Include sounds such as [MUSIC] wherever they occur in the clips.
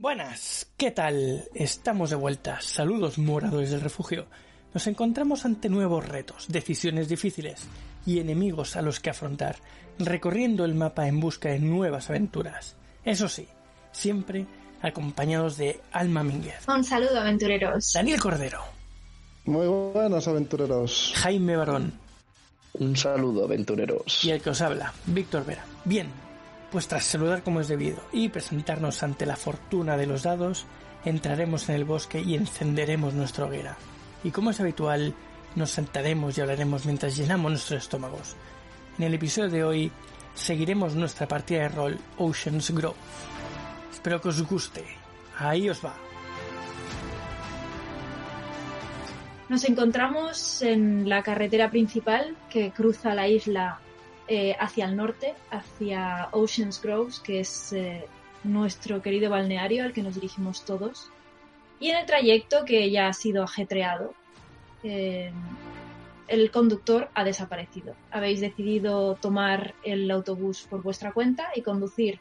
Buenas, ¿qué tal? Estamos de vuelta. Saludos moradores del refugio. Nos encontramos ante nuevos retos, decisiones difíciles y enemigos a los que afrontar, recorriendo el mapa en busca de nuevas aventuras. Eso sí, siempre acompañados de Alma Mínguez. Un saludo, aventureros. Daniel Cordero. Muy buenos, aventureros. Jaime Barón. Un saludo, aventureros. Y el que os habla, Víctor Vera. Bien, pues tras saludar como es debido y presentarnos ante la fortuna de los dados, entraremos en el bosque y encenderemos nuestra hoguera. Y como es habitual, nos sentaremos y hablaremos mientras llenamos nuestros estómagos. En el episodio de hoy seguiremos nuestra partida de rol Oceans Grove. Espero que os guste. Ahí os va. Nos encontramos en la carretera principal que cruza la isla eh, hacia el norte, hacia Oceans Groves, que es eh, nuestro querido balneario al que nos dirigimos todos. Y en el trayecto, que ya ha sido ajetreado, eh, el conductor ha desaparecido. Habéis decidido tomar el autobús por vuestra cuenta y conducir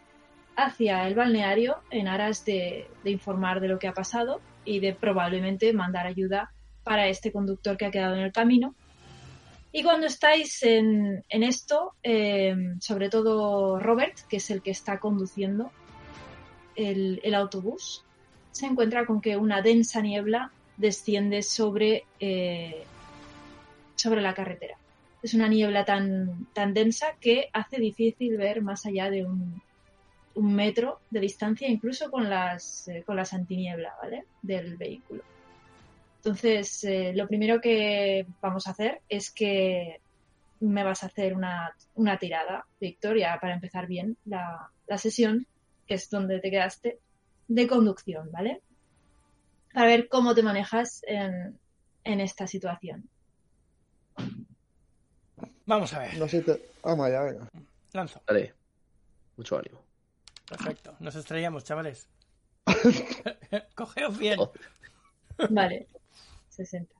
hacia el balneario en aras de, de informar de lo que ha pasado y de probablemente mandar ayuda para este conductor que ha quedado en el camino y cuando estáis en, esto, eh, sobre todo Robert, que es el que está conduciendo el, autobús, se encuentra con que una densa niebla desciende sobre, eh, sobre la carretera. Es una niebla tan, tan densa que hace difícil ver más allá de un, metro de distancia, incluso con las, eh, con las antiniebla ¿vale? del vehículo. Entonces, eh, lo primero que vamos a hacer es que me vas a hacer una, tirada, Victoria, para empezar bien la, sesión, que es donde te quedaste, de conducción, ¿vale? Para ver cómo te manejas en, esta situación. Vamos a ver. No sé te... Vamos allá, venga. Lanzo. Vale. Mucho ánimo. Perfecto. Nos estrellamos, chavales. [LAUGHS] [LAUGHS] Cogeos bien. Vale. 60.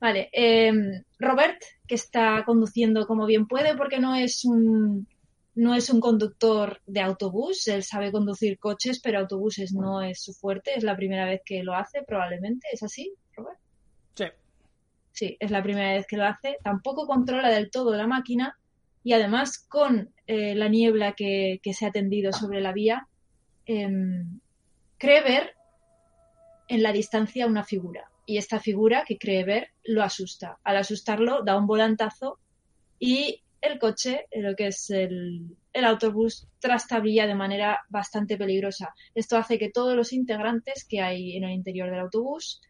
Vale, em, Robert, que está conduciendo como bien puede, porque no es un no es un conductor de autobús, él sabe conducir coches, pero autobuses no es su fuerte, es la primera vez que lo hace, probablemente, ¿es así, Robert? Sí. Sí, es la primera vez que lo hace, tampoco controla del todo la máquina y además con eh, la niebla que, se ha tendido sobre la vía, em, cree ver en la distancia una figura y esta figura que cree ver lo asusta. Al asustarlo da un volantazo y el coche, lo que es el, autobús, trastabilla de manera bastante peligrosa. Esto hace que todos los integrantes que hay en el interior del autobús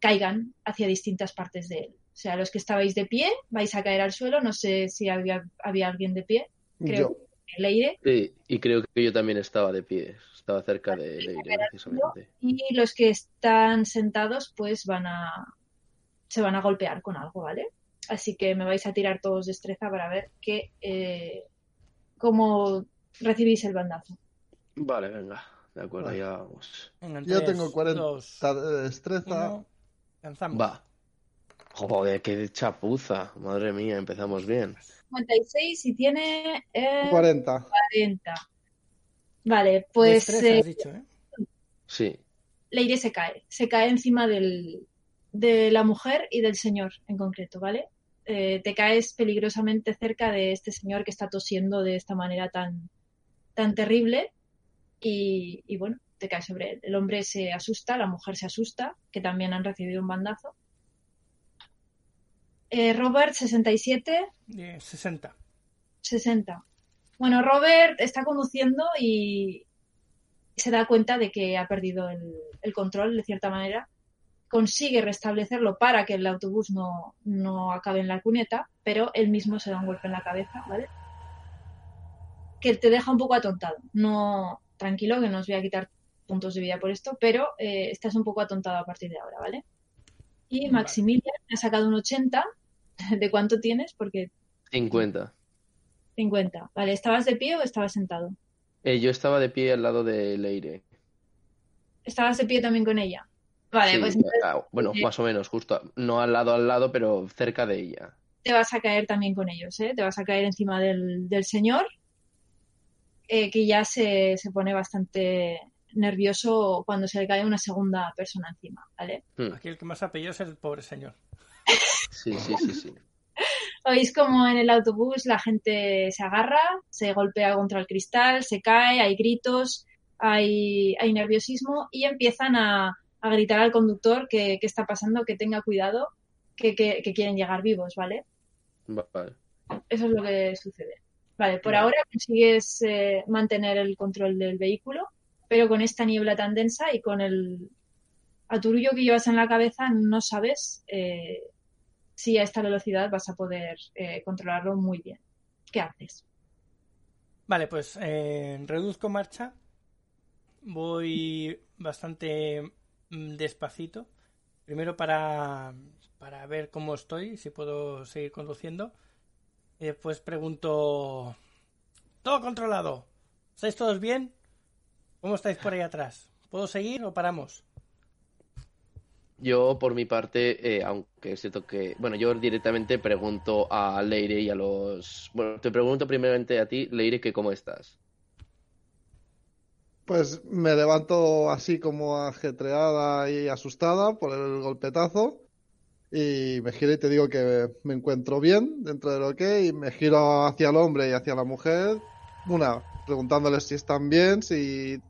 caigan hacia distintas partes de él. O sea, los que estabais de pie vais a caer al suelo. No sé si había, había alguien de pie. Creo que Leire. Sí, y creo que yo también estaba de pie estaba cerca de, precisamente. Y los que están sentados, pues van a. se van a golpear con algo, ¿vale? Así que me vais a tirar todos destreza para ver que. Eh, cómo recibís el bandazo. Vale, venga. De acuerdo, ya vamos. Yo tengo 40 de destreza. Va. Joder, qué chapuza. Madre mía, empezamos bien. 56 y tiene. 40. 40. Vale, pues. Eh, dicho, ¿eh? Sí. Leire se cae. Se cae encima del, de la mujer y del señor en concreto, ¿vale? Eh, te caes peligrosamente cerca de este señor que está tosiendo de esta manera tan, tan terrible y, y, bueno, te caes sobre él. El hombre se asusta, la mujer se asusta, que también han recibido un bandazo. Eh, Robert, 67. 60. 60. Bueno, Robert está conduciendo y se da cuenta de que ha perdido el, control de cierta manera. Consigue restablecerlo para que el autobús no, no acabe en la cuneta, pero él mismo se da un golpe en la cabeza, ¿vale? Que te deja un poco atontado. No, tranquilo, que no os voy a quitar puntos de vida por esto, pero eh, estás un poco atontado a partir de ahora, ¿vale? Y Maximilian ha sacado un 80. ¿De cuánto tienes? Porque... 50. 50. Vale, ¿estabas de pie o estabas sentado? Eh, yo estaba de pie al lado de Leire. ¿Estabas de pie también con ella? Vale, pues... Ah, bueno, eh, más o menos, justo. No al lado al lado, pero cerca de ella. Te vas a caer también con ellos, ¿eh? Te vas a caer encima del, del señor, eh, que ya se, se pone bastante nervioso cuando se le cae una segunda persona encima, ¿vale? Hmm. Aquí el que más apellido es el pobre señor. Sí, sí, sí, sí. Oís como en el autobús la gente se agarra, se golpea contra el cristal, se cae, hay gritos, hay, hay nerviosismo y empiezan a, a gritar al conductor que, está pasando, que tenga cuidado, que, que, quieren llegar vivos, ¿vale? Vale. Eso es lo que sucede. Vale, por ahora consigues eh, mantener el control del vehículo pero con esta niebla tan densa y con el aturullo que llevas en la cabeza no sabes eh, si a esta velocidad vas a poder eh, controlarlo muy bien. ¿Qué haces? Vale, pues eh, reduzco marcha. Voy bastante mm, despacito. Primero para, para ver cómo estoy, si puedo seguir conduciendo. Después pregunto... Todo controlado. ¿Estáis todos bien? ¿Cómo estáis por ahí atrás? ¿Puedo seguir o paramos? Yo, por mi parte, eh, aunque es cierto que. Bueno, yo directamente pregunto a Leire y a los. Bueno, te pregunto primeramente a ti, Leire, que cómo estás. Pues me levanto así como ajetreada y asustada por el golpetazo. Y me giro y te digo que me encuentro bien dentro de lo que. Y me giro hacia el hombre y hacia la mujer. Una, preguntándoles si están bien, si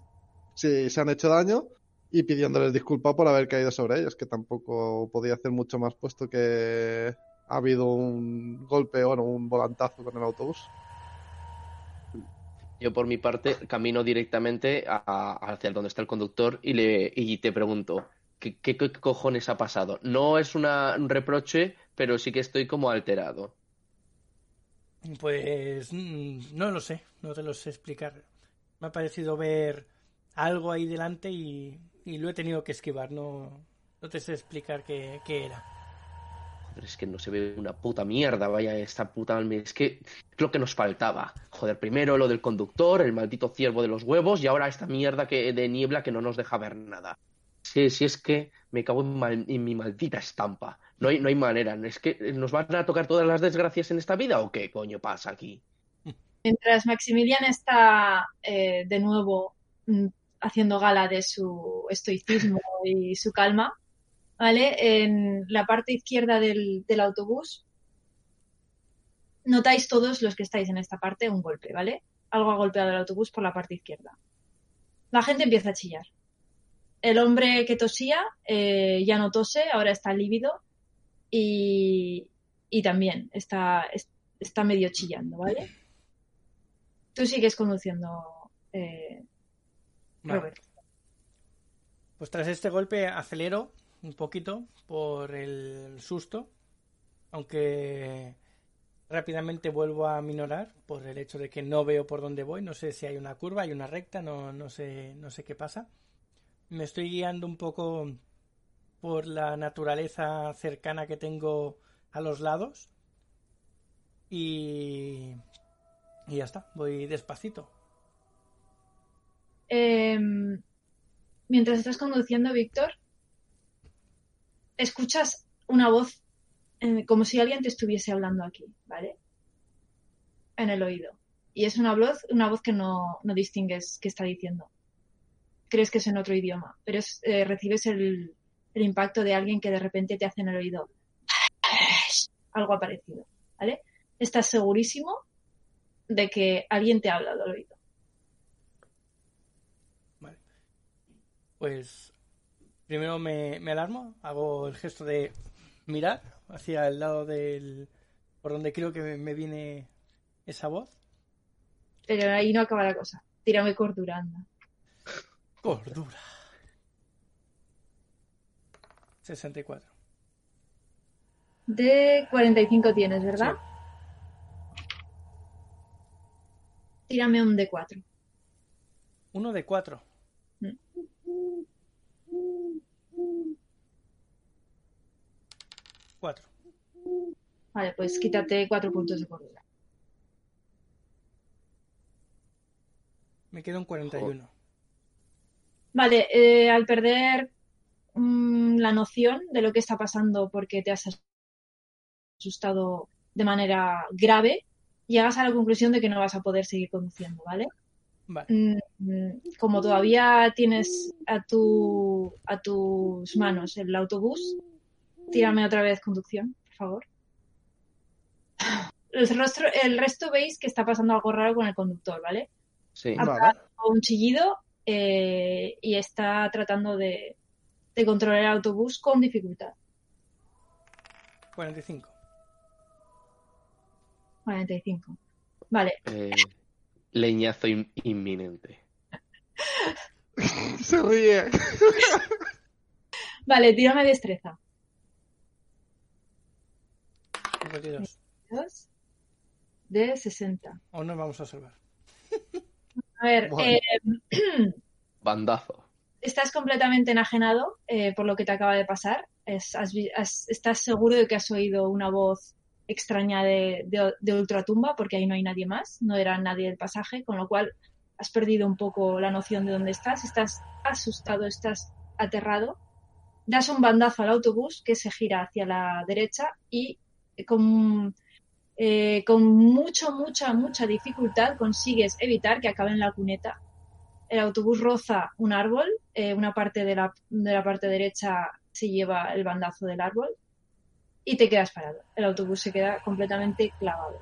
si se han hecho daño y pidiéndoles disculpas por haber caído sobre ellos, que tampoco podía hacer mucho más puesto que ha habido un golpe o un volantazo con el autobús. Yo por mi parte camino directamente hacia donde está el conductor y, le, y te pregunto, ¿qué, ¿qué, cojones ha pasado? No es una, un reproche, pero sí que estoy como alterado. Pues mm, no lo sé, no te lo sé explicar. Me ha parecido ver algo ahí delante y, lo he tenido que esquivar. No, no te sé explicar qué, era. Joder, es que no se ve una puta mierda, vaya esta puta... Es que es lo que nos faltaba. Joder, primero lo del conductor, el maldito ciervo de los huevos y ahora esta mierda que, de niebla que no nos deja ver nada. Sí, sí es que me cago en, en, mi maldita estampa. No hay, no hay manera. ¿Es que nos van a tocar todas las desgracias en esta vida o qué coño pasa aquí? Mientras Maximilian está eh, de nuevo mm, haciendo gala de su estoicismo y su calma, ¿vale? En la parte izquierda del, autobús notáis todos los que estáis en esta parte un golpe, ¿vale? Algo ha golpeado el autobús por la parte izquierda. La gente empieza a chillar. El hombre que tosía eh, ya no tose, ahora está lívido y, también está, está medio chillando, ¿vale? Tú sigues conduciendo, eh, pues tras este golpe acelero un poquito por el susto, aunque rápidamente vuelvo a minorar por el hecho de que no veo por dónde voy, no sé si hay una curva, hay una recta, no, no sé, no sé qué pasa. Me estoy guiando un poco por la naturaleza cercana que tengo a los lados y, y ya está, voy despacito. Em, mientras estás conduciendo, Víctor, escuchas una voz como si alguien te estuviese hablando aquí, ¿vale? En el oído. Y es una voz, una voz que no, distingues qué está diciendo. Crees que es en otro idioma, pero eh, recibes el, el impacto de alguien que de repente te hace en el oído algo parecido, ¿vale? Estás segurísimo de que alguien te ha hablado al oído. pues primero me, alarmo, hago el gesto de mirar hacia el lado del... por donde creo que me viene esa voz. Pero ahí no acaba la cosa. Tírame cordura, anda. Cordura. 64. De 45 tienes, ¿verdad? Tírame un D4. Uno de 4. Cuatro. Vale, pues quítate cuatro puntos de cordura. Me quedo en 41. Vale, eh, al perder mm, la noción de lo que está pasando porque te has asustado de manera grave, llegas a la conclusión de que no vas a poder seguir conduciendo, ¿vale? Vale. Mm, Como todavía tienes a, tu, a tus manos el autobús, tírame otra vez conducción, por favor. El, rostro, el resto veis que está pasando algo raro con el conductor, ¿vale? Sí. Ha Vale. un chillido eh, y está tratando de, de controlar el autobús con dificultad. 45. 45. Vale, Eh, leñazo in- inminente. [LAUGHS] Se ríe. [LAUGHS] vale, tírame destreza. 52. Dos de 60. O no vamos a salvar. A ver, Bueno. eh, [CLEARS THROAT] Bandazo. estás completamente enajenado eh, por lo que te acaba de pasar. Es- has vi- has- estás seguro de que has oído una voz extraña de, de, de ultratumba, porque ahí no hay nadie más, no era nadie del pasaje, con lo cual has perdido un poco la noción de dónde estás, estás asustado, estás aterrado. Das un bandazo al autobús que se gira hacia la derecha y eh, con, eh, con mucho, mucha, mucha dificultad consigues evitar que acabe en la cuneta el autobús roza un árbol, eh, una parte de la, de la parte derecha se lleva el bandazo del árbol y te quedas parado. El autobús se queda completamente clavado.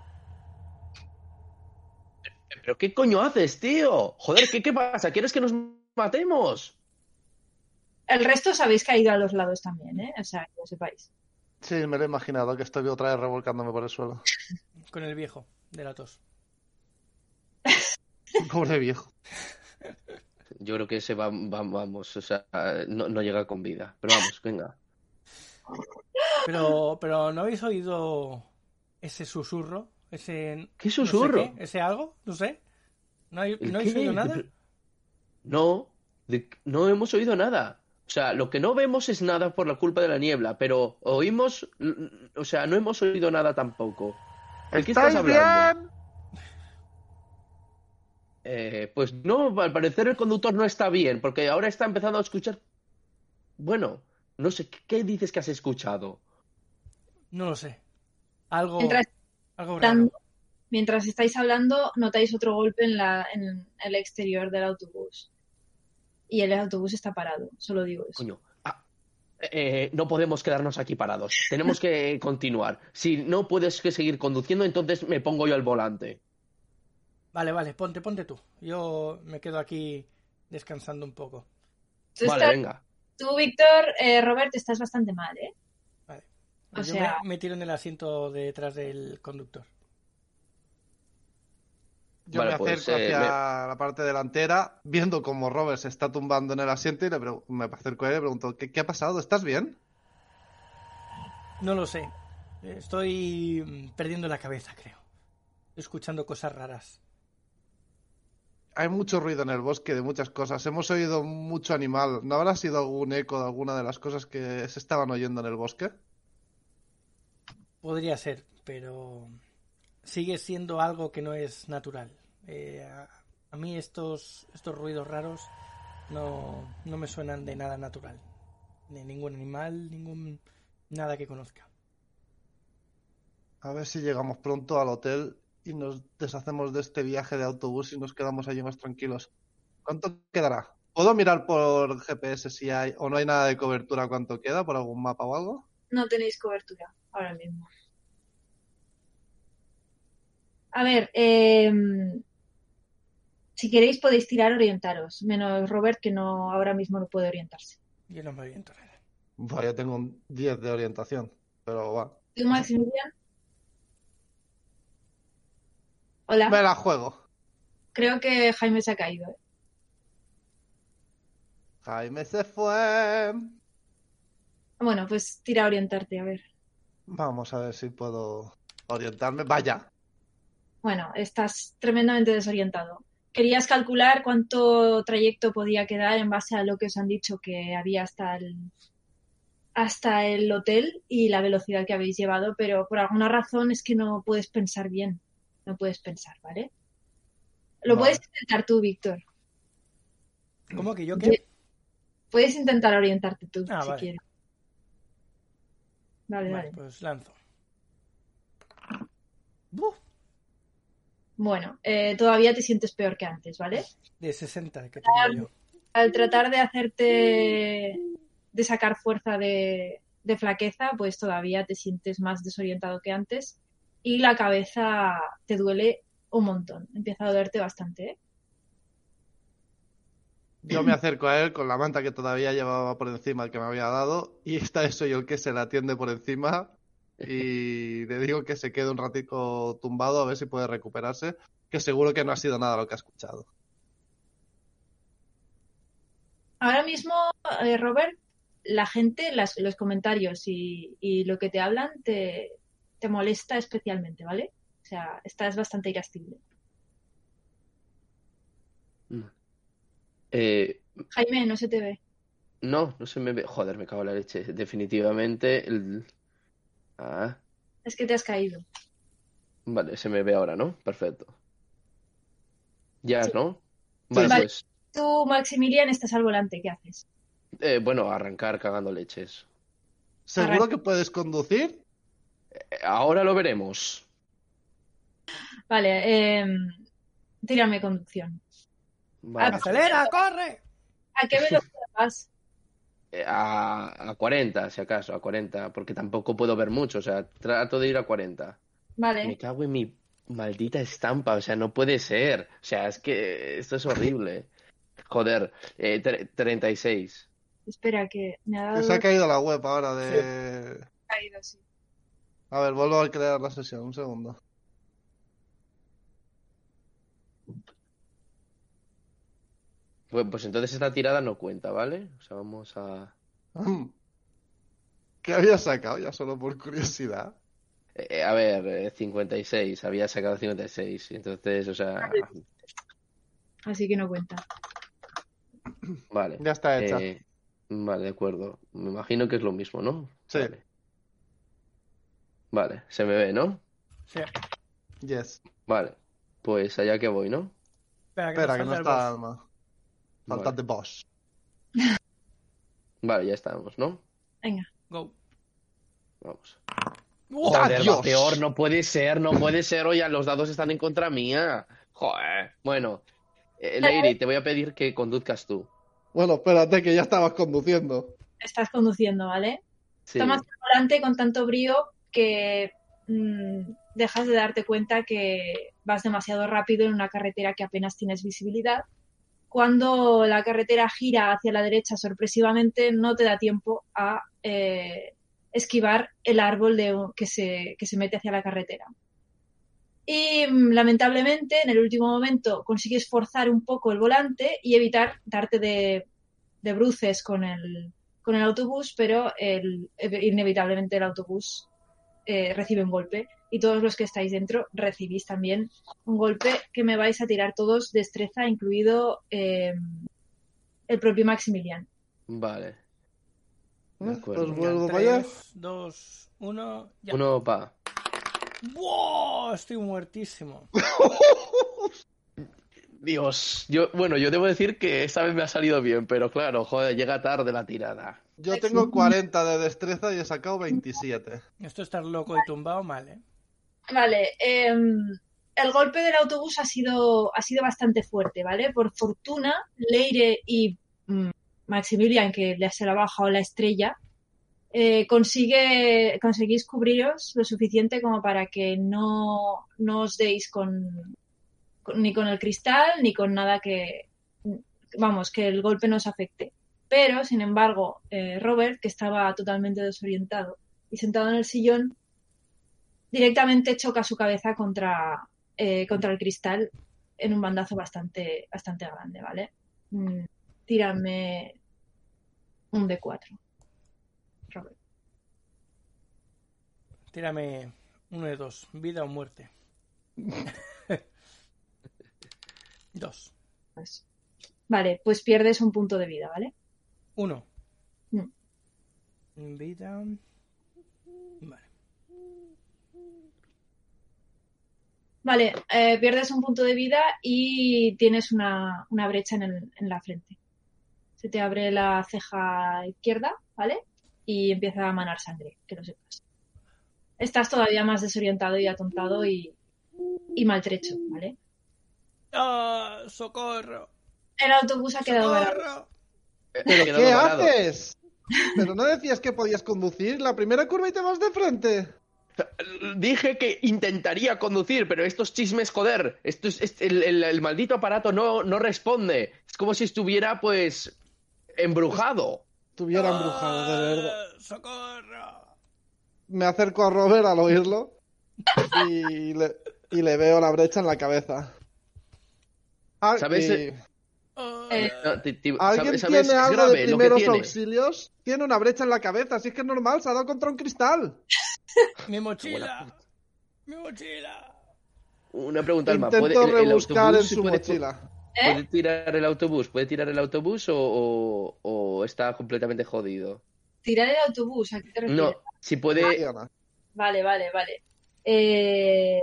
¿Pero qué coño haces, tío? Joder, ¿qué, qué pasa? ¿Quieres que nos matemos? El resto sabéis que ha ido a los lados también, ¿eh? O sea, que lo sepáis. Sí, me lo he imaginado que estoy otra vez revolcándome por el suelo. [LAUGHS] Con el viejo de la tos. [LAUGHS] Pobre viejo. Yo creo que ese va, va- vamos, o sea, no, no llega con vida. Pero vamos, venga. Pero, pero ¿no habéis oído ese susurro? Ese. ¿Qué no sé susurro? qué, ¿Ese algo? No sé. ¿No, hay- ¿El ¿no habéis oído nada? No, de- no hemos oído nada. O sea, lo que no vemos es nada por la culpa de la niebla, pero oímos, o sea, no hemos oído nada tampoco. ¿De qué estás ¿Estáis hablando? bien? Eh, pues no, al parecer el conductor no está bien, porque ahora está empezando a escuchar. Bueno, no sé, ¿qué, dices que has escuchado? No lo sé. Algo, Mientras, algo raro. hablando- mientras estáis hablando, notáis otro golpe en, la, en el exterior del autobús. Y el autobús está parado, solo digo eso. Coño. ah, eh, no podemos quedarnos aquí parados. Tenemos que [LAUGHS] continuar. Si no puedes que seguir conduciendo, entonces me pongo yo al volante. Vale, vale, ponte, ponte tú. Yo me quedo aquí descansando un poco. Vale, estás- venga. Tú, Víctor, eh, Robert, estás bastante mal, ¿eh? Vale. O Yo sea- me, me tiro en el asiento de detrás del conductor. Yo Vale, me pues, acerco eh, hacia me- la parte delantera, viendo como Robert se está tumbando en el asiento y le me acerco a él y le pregunto, ¿qué, qué ha pasado? ¿Estás bien? No lo sé. Estoy mm, perdiendo la cabeza, creo. Estoy escuchando cosas raras. Hay mucho ruido en el bosque de muchas cosas. Hemos oído mucho animal. ¿No habrá sido algún eco de alguna de las cosas que se estaban oyendo en el bosque? Podría ser, pero sigue siendo algo que no es natural. Eh, a, a mí estos, estos ruidos raros no, no me suenan de nada natural. De ningún animal, ningún nada que conozca. A ver si llegamos pronto al hotel y nos deshacemos de este viaje de autobús y nos quedamos allí más tranquilos. ¿Cuánto quedará? ¿Puedo mirar por GPS si hay o no hay nada de cobertura cuánto queda por algún mapa o algo? No tenéis cobertura ahora mismo. A ver, eh, si queréis podéis tirar orientaros, menos Robert que no ahora mismo no puede orientarse. Yo no me oriento nada. Yo tengo un 10 de orientación, pero va. ¿Tú, Maximilian? Hola, Me la juego. creo que Jaime se ha caído. ¿eh? Jaime se fue. Bueno, pues tira a orientarte, a ver. Vamos a ver si puedo orientarme. Vaya. Bueno, estás tremendamente desorientado. querías calcular cuánto trayecto podía quedar en base a lo que os han dicho que había hasta el hasta el hotel y la velocidad que habéis llevado, pero por alguna razón es que no puedes pensar bien. No puedes pensar, ¿vale? Lo Vale. puedes intentar tú, Víctor. ¿Cómo que yo qué? Puedes intentar orientarte tú, Ah, si vale. quieres. Vale, Vale, vale. pues lanzo. Buf, Bueno, eh, todavía te sientes peor que antes, ¿vale? de 60 que tengo yo. Al tratar de hacerte, de sacar fuerza de, de flaqueza, pues todavía te sientes más desorientado que antes y la cabeza te duele un montón. Empieza a dolerte bastante, ¿eh? Yo me acerco a él con la manta que todavía llevaba por encima que me había dado y esta vez soy yo el que se la atiende por encima y le digo que se quede un ratico tumbado a ver si puede recuperarse, que seguro que no ha sido nada lo que ha escuchado. Ahora mismo, eh, Robert, la gente, las- los comentarios y, y lo que te hablan te, te molesta especialmente, ¿vale? O sea, estás bastante irascible. Eh, Jaime, no se te ve. no, no se me ve. Joder, me cago en la leche. Definitivamente. el- Ah, Es que te has caído. vale, se me ve ahora, ¿no? Perfecto. Ya, Sí. ¿no? Vale, Vale. pues. Tú, Maximilian, estás al volante. ¿Qué haces? eh, bueno, arrancar cagando leches. ¿Seguro Arranca. que puedes conducir? Ahora lo veremos. Vale, eh, tírame conducción. Vale. ¡Acelera, corre! ¿A qué velocidad vas? Eh, A, a 40, si acaso, a 40, porque tampoco puedo ver mucho, o sea, trato de ir a 40. Me Vale, cago en mi maldita estampa, o sea, no puede ser. O sea, es que esto es horrible. Joder, eh, tre- 36. espera, que me ha dado se ha caído la web ahora de... caído, sí. A ver, vuelvo a crear la sesión, un segundo. Pues, pues entonces esta tirada no cuenta, ¿vale? O sea, vamos a... [LAUGHS] ¿Qué había sacado ya solo por curiosidad? eh, a ver, eh, 56, había sacado 56, entonces, o sea, Así que no cuenta. vale. Ya está hecha. Eh, vale, de acuerdo. Me imagino que es lo mismo, ¿no? Sí. Vale. Vale, se me ve, ¿no? Sí. Yes. Vale, pues allá que voy, ¿no? Espera, que Espera, que no está. Alma. Falta Vale. de boss. [LAUGHS] Vale, ya estamos, ¿no? Venga. Go. Vamos. ¡Oh! Joder, va peor, no puede ser, no puede ser. Oye, los dados están en contra mía. Joder. Bueno, eh, Lady, te voy a pedir que conduzcas tú. Bueno, espérate que ya estabas conduciendo. Estás conduciendo, ¿vale? Sí. Tomas el volante con tanto brío que mm, dejas de darte cuenta que vas demasiado rápido en una carretera que apenas tienes visibilidad. Cuando la carretera gira hacia la derecha sorpresivamente, no te da tiempo a eh, esquivar el árbol que, se, que se mete hacia la carretera. Y mm, lamentablemente, en el último momento, consigues forzar un poco el volante y evitar darte de, de bruces con el, con el autobús, pero inevitablemente el autobús eh, recibe un golpe y todos los que estáis dentro recibís también un golpe que me vais a tirar todos destreza, incluido eh, el propio Maximilian. Vale. De acuerdo. Pues Venga, vuelvo para allá. 3, 2, 1, ya. Uno pa. ¡Wow! Estoy muertísimo. [LAUGHS] Dios, yo, bueno, yo debo decir que esta vez me ha salido bien, pero claro, joder, llega tarde la tirada. Yo tengo 40 de destreza y he sacado 27. Esto estar loco y tumbado mal, ¿eh? Vale, eh, el golpe del autobús ha sido, ha sido bastante fuerte, ¿vale? Por fortuna, Leire y mm, Maximilian, que le se le ha bajado la estrella, eh, consigue, conseguís cubriros lo suficiente como para que no, no os deis con, con- ni con el cristal ni con nada que, vamos, que el golpe no os afecte. Pero, sin embargo, eh, Robert, que estaba totalmente desorientado y sentado en el sillón, directamente choca su cabeza contra, eh, contra el cristal en un bandazo bastante, bastante grande, ¿vale? Mm, tírame un D4. Robert. Tírame uno de dos, vida o muerte. [LAUGHS] Dos. Pues- Vale, pues pierdes un punto de vida, ¿vale? Uno. Mm. Vida. Vale. Vale, eh, pierdes un punto de vida y tienes una, una brecha en, el- en la frente. Se te abre la ceja izquierda, ¿vale? Y empieza a manar sangre, que lo sepas. Estás todavía más desorientado y atontado y, y maltrecho, ¿vale? ¡Ah! ¡Socorro! El autobús ha quedado varado. ¡Socorro! ¿Pero quedado qué haces? Pero no decías que podías conducir la primera curva y te vas de frente. Dije que intentaría conducir, pero estos chismes, joder, esto es, es- el, el- el maldito aparato no, no responde. Es como si estuviera, pues, embrujado. Estuviera embrujado, de verdad. ¡Ah! ¡Socorro! Me acerco a Robert al oírlo y le, y le veo la brecha en la cabeza. Ah, ¿Sabes? y- ¡Ah! Eh, No, ti- ti- ¿Alguien ¿sabes- sabes? tiene algo de primeros auxilios? Tiene una brecha en la cabeza, así es que es normal, se ha dado contra un cristal. [LAUGHS] ¡Mi mochila! ¡Mi mochila! Una pregunta, Alma. ¿Puede, Intento el, el rebuscar en su puede, mochila. ¿Eh? puede tirar el autobús? ¿Puede tirar el autobús o, o- o está completamente jodido? Tirar el autobús, ¿a qué te refieres? No, si puede... Vale, vale, vale. Eh...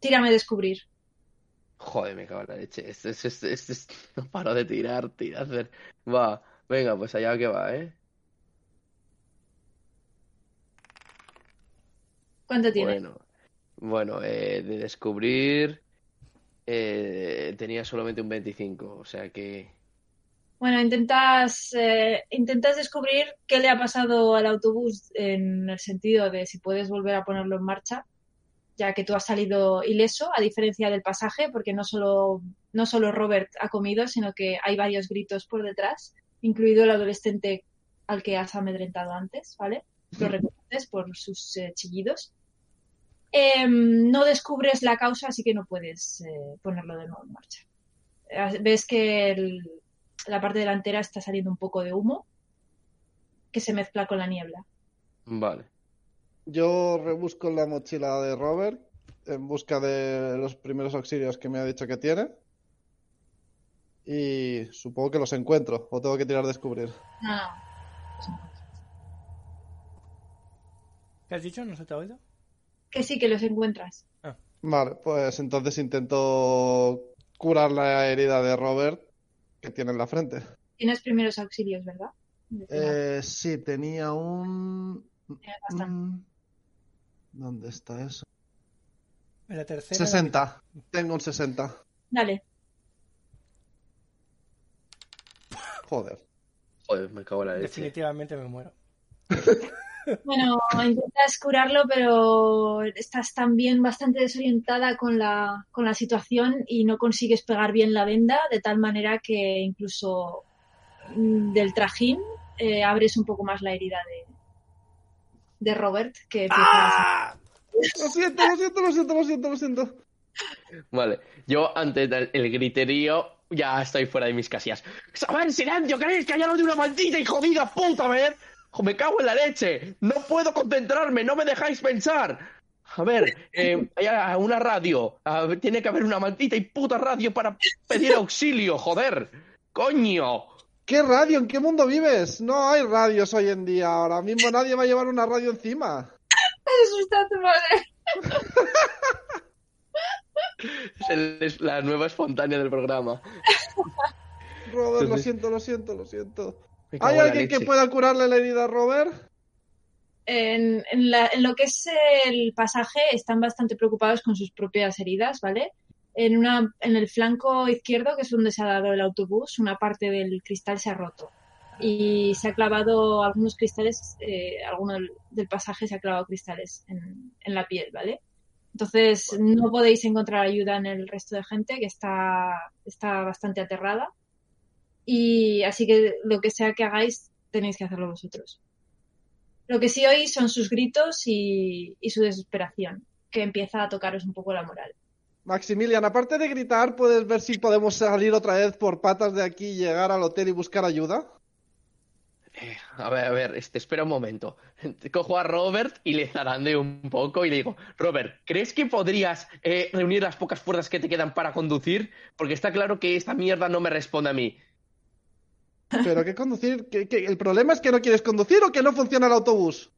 Tírame a descubrir. Joder, me cago en la leche. Este- este- No paro de tirar, tirar. hacer- Va, venga, pues allá que va, ¿eh? ¿Cuánto tienes? Bueno, bueno, eh, de descubrir eh, tenía solamente un 25, o sea que Bueno, intentas, eh, intentas descubrir qué le ha pasado al autobús en el sentido de si puedes volver a ponerlo en marcha, ya que tú has salido ileso, a diferencia del pasaje, porque no solo, no solo Robert ha comido, sino que hay varios gritos por detrás, incluido el adolescente al que has amedrentado antes, ¿vale? Lo reconoces por sus eh, chillidos. Em, no descubres la causa, así que no puedes eh, ponerlo de nuevo en marcha. Ves que el- la parte delantera está saliendo un poco de humo que se mezcla con la niebla. vale. Yo rebusco en la mochila de Robert en busca de los primeros auxilios que me ha dicho que tiene. Y supongo que los encuentro, o tengo que tirar a descubrir. No, no. ¿Qué has dicho? ¿No se te ha oído? Que sí, que los encuentras. Vale, pues entonces intento curar la herida de Robert que tiene en la frente. Tienes primeros auxilios, ¿verdad? Eh, sí, tenía un... Tienes bastante. Mm, ¿Dónde está eso? En la tercera. la 60. Tengo un 60. Dale. Joder. Joder, me cago en la leche. Definitivamente me muero. [LAUGHS] Bueno, intentas curarlo, pero estás también bastante desorientada con la, con la situación y no consigues pegar bien la venda, de tal manera que incluso mm, del trajín eh, abres un poco más la herida de, de Robert, que. ¡Ah! Lo siento, lo siento, lo siento, lo siento, lo siento. Vale, yo ante el, griterío ya estoy fuera de mis casillas. ¡A ver, silencio! ¿Queréis que haya lo de una maldita y jodida puta vez? Jo, ¡Me cago en la leche! ¡No puedo concentrarme! ¡No me dejáis pensar! A ver, eh, hay una radio. Ah, tiene que haber una maldita y puta radio para pedir [LAUGHS] auxilio, joder. ¡Coño! ¿Qué radio? ¿En qué mundo vives? No hay radios hoy en día. Ahora mismo nadie va a llevar una radio encima. asusta tu madre. Es, [LAUGHS] el- es la nueva espontánea del programa. Robert, lo siento, lo siento, lo siento. ¿Hay alguien que pueda curarle la herida a Robert? En, en la- en lo que es el pasaje están bastante preocupados con sus propias heridas, ¿vale? En, una, en el flanco izquierdo, que es donde se ha dado el autobús, una parte del cristal se ha roto y se ha clavado algunos cristales, eh, alguno del, pasaje se ha clavado cristales en, en la piel, ¿vale? Entonces no podéis encontrar ayuda en el resto de gente que está, está bastante aterrada y así que lo que sea que hagáis tenéis que hacerlo vosotros. Lo que sí oís son sus gritos y, y su desesperación, que empieza a tocaros un poco la moral. Maximilian, aparte de gritar, ¿puedes ver si podemos salir otra vez por patas de aquí y llegar al hotel y buscar ayuda? Eh, a ver, a ver, este, espera un momento. [LAUGHS] Cojo a Robert y le zarandeo un poco y le digo, Robert, ¿crees que podrías eh, reunir las pocas fuerzas que te quedan para conducir? Porque está claro que esta mierda no me responde a mí. Pero que conducir, el problema es que no quieres conducir o que no funciona el autobús.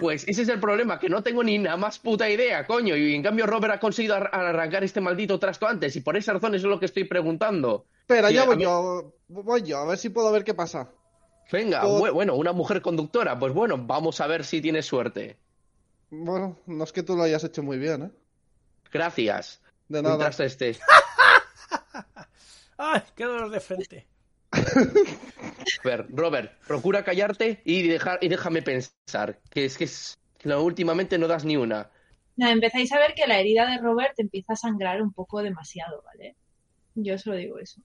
Pues ese es el problema, que no tengo ni nada más puta idea, coño. Y en cambio Robert ha conseguido ar- arrancar este maldito trasto antes y por esa razón eso es lo que estoy preguntando. Espera, Sí, ya voy mí- yo, voy yo, a ver si puedo ver qué pasa. Venga, bueno, una mujer conductora. Pues bueno, vamos a ver si tienes suerte. Bueno, no es que tú lo hayas hecho muy bien, ¿eh? Gracias. De nada. Mientras este. [LAUGHS] ¡Ay, qué dolor de frente! [LAUGHS] Robert, procura callarte y, dejar, y déjame pensar. Que es que es, no, últimamente no das ni una. Nada, empezáis a ver que la herida de Robert empieza a sangrar un poco demasiado, ¿vale? Yo solo digo eso.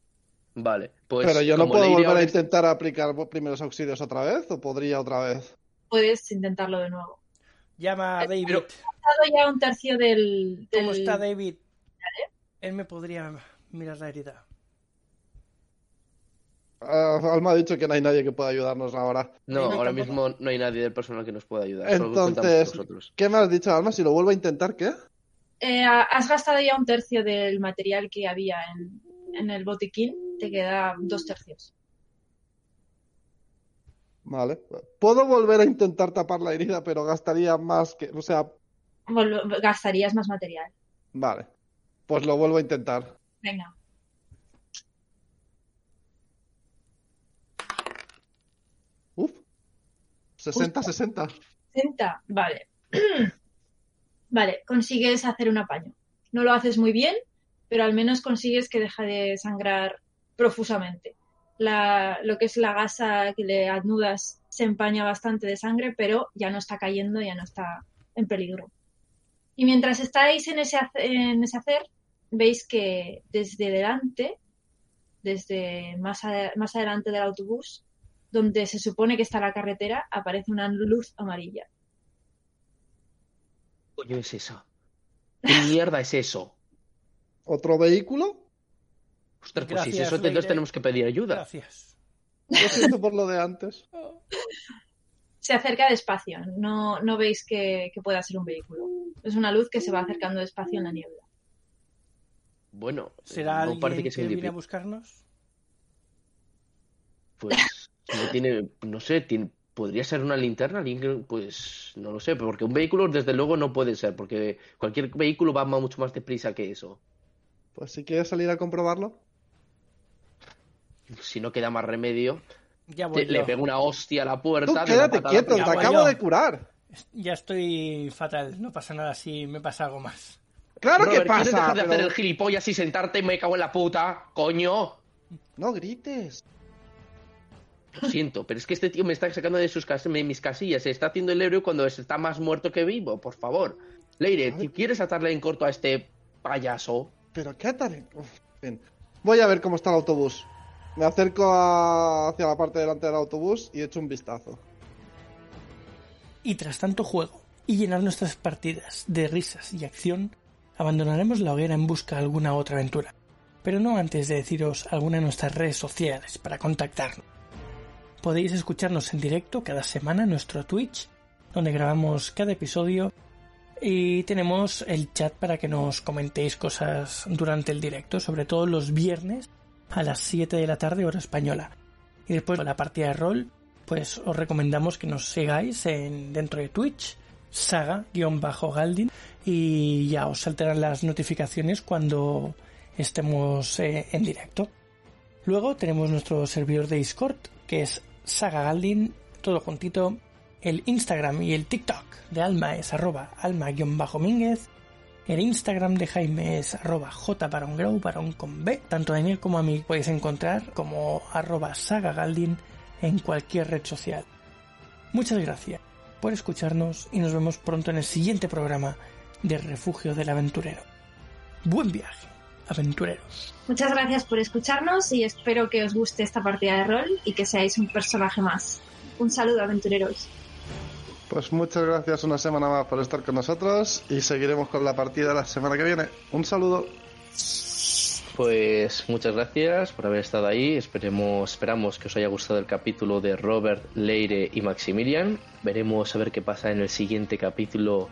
Vale, pues. Pero yo no puedo volver a intentar aplicar primeros auxilios otra vez, o podría otra vez. Puedes intentarlo de nuevo. Llama a David. pero- Ha dado ya un tercio del... ¿Cómo está David? Él me podría mirar la herida. Ah, Alma ha dicho que no hay nadie que pueda ayudarnos ahora. No, ahora mismo no hay nadie del personal que nos pueda ayudar. Entonces. ¿qué me has dicho, Alma? Si lo vuelvo a intentar, ¿qué? Eh, ha- has gastado ya un tercio del material que había en, en el botiquín. Te queda dos tercios. Vale. Puedo volver a intentar tapar la herida, pero gastaría más que... O sea, Vol- gastarías más material. vale. Pues lo vuelvo a intentar. Venga. Uf. 60-60. 60. Vale. [CLEARS THROAT] Vale, consigues hacer un apaño. No lo haces muy bien, pero al menos consigues que deje de sangrar profusamente. La, lo que es la gasa que le anudas se empaña bastante de sangre, pero ya no está cayendo, ya no está en peligro. Y mientras estáis en ese, en ese hacer, veis que desde delante, desde más, a- más adelante del autobús, donde se supone que está la carretera, aparece una luz amarilla. coño es eso? ¿Qué [LAUGHS] mierda es eso? ¿Otro vehículo? Ostras, pues si es Gracias, eso, entonces tenemos que pedir ayuda. Gracias. Lo siento por lo de antes. [LAUGHS] se acerca despacio, no, no veis que, que pueda ser un vehículo. Es una luz que se va acercando despacio en la niebla. Bueno, ¿Será no alguien parece que, que viene a buscarnos? Pues no tiene, no sé, tiene- podría ser una linterna, pues no lo sé, porque un vehículo desde luego no puede ser, porque cualquier vehículo va mucho más deprisa que eso. Pues si quieres salir a comprobarlo. Si no queda más remedio, Ya te- voy le pego una hostia a la puerta. Tú quédate quieto, te acabo yo. de curar. Ya estoy fatal. No pasa nada si me pasa algo más. Claro que Robert, ¿quieres pasa, dejar de pero- hacer el gilipollas y sentarte? Me cago en la puta, coño. No grites. Lo siento, pero es que este tío me está sacando de sus cas- mis casillas. Se está haciendo el héroe cuando está más muerto que vivo, por favor. Leire, si quieres atarle en corto a este payaso, Pero qué bien. Voy a ver cómo está el autobús. Me acerco a- hacia la parte delante del autobús y echo un vistazo. Y tras tanto juego y llenar nuestras partidas de risas y acción, abandonaremos la hoguera en busca de alguna otra aventura. Pero no antes de deciros alguna de nuestras redes sociales para contactarnos. Podéis escucharnos en directo cada semana en nuestro Twitch, donde grabamos cada episodio y tenemos el chat para que nos comentéis cosas durante el directo, sobre todo los viernes a las 7 de la tarde hora española. Y después de la partida de rol, pues os recomendamos que nos sigáis en, dentro de Twitch, saga-galdin, y ya os saltarán las notificaciones cuando estemos eh, en directo. Luego tenemos nuestro servidor de Discord, que es Saga Galdin, todo juntito. El Instagram y el TikTok de Alma es arroba alma-mínguez. El Instagram de Jaime es arroba jbarongrow, barón. Tanto a mí como a mí podéis encontrar como arroba sagagaldin en cualquier red social. Muchas gracias por escucharnos y nos vemos pronto en el siguiente programa de Refugio del Aventurero. Buen viaje, aventureros. Muchas gracias por escucharnos y espero que os guste esta partida de rol y que seáis un personaje más. Un saludo, aventureros. Pues muchas gracias una semana más por estar con nosotros y seguiremos con la partida la semana que viene. Un saludo. Pues muchas gracias por haber estado ahí. Esperemos, esperamos que os haya gustado el capítulo de Robert, Leire y Maximilian. Veremos a ver qué pasa en el siguiente capítulo